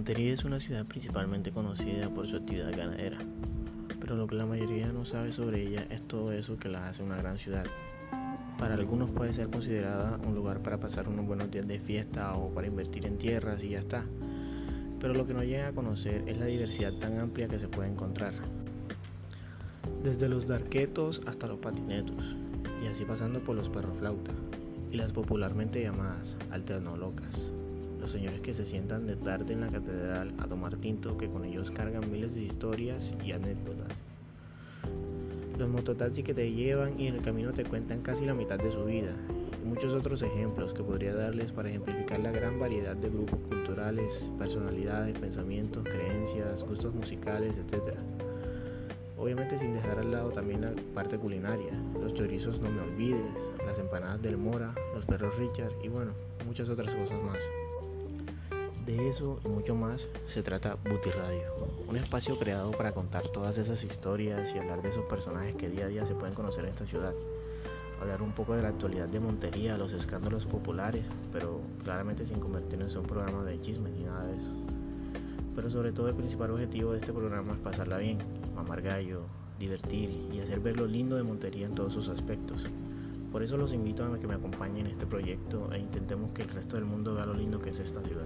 Montería es una ciudad principalmente conocida por su actividad ganadera, pero lo que la mayoría no sabe sobre ella es todo eso que la hace una gran ciudad. Para algunos puede ser considerada un lugar para pasar unos buenos días de fiesta o para invertir en tierras y ya está. Pero lo que no llega a conocer es la diversidad tan amplia que se puede encontrar. Desde los darquetos hasta los patinetos, y así pasando por los perroflauta y las popularmente llamadas alternolocas los señores que se sientan de tarde en la catedral a tomar tinto que con ellos cargan miles de historias y anécdotas. Los mototaxis que te llevan y en el camino te cuentan casi la mitad de su vida. Y muchos otros ejemplos que podría darles para ejemplificar la gran variedad de grupos culturales, personalidades, pensamientos, creencias, gustos musicales, etc. Obviamente sin dejar al lado también la parte culinaria, los chorizos no me olvides, las empanadas del Mora, los perros Richard y bueno, muchas otras cosas más. De eso y mucho más se trata Booty Radio, un espacio creado para contar todas esas historias y hablar de esos personajes que día a día se pueden conocer en esta ciudad. Hablar un poco de la actualidad de Montería, los escándalos populares, pero claramente sin convertirnos en un programa de chismes ni nada de eso. Pero sobre todo el principal objetivo de este programa es pasarla bien, mamar gallo, divertir y hacer ver lo lindo de Montería en todos sus aspectos. Por eso los invito a que me acompañen en este proyecto e intentemos que el resto del mundo vea lo lindo que es esta ciudad.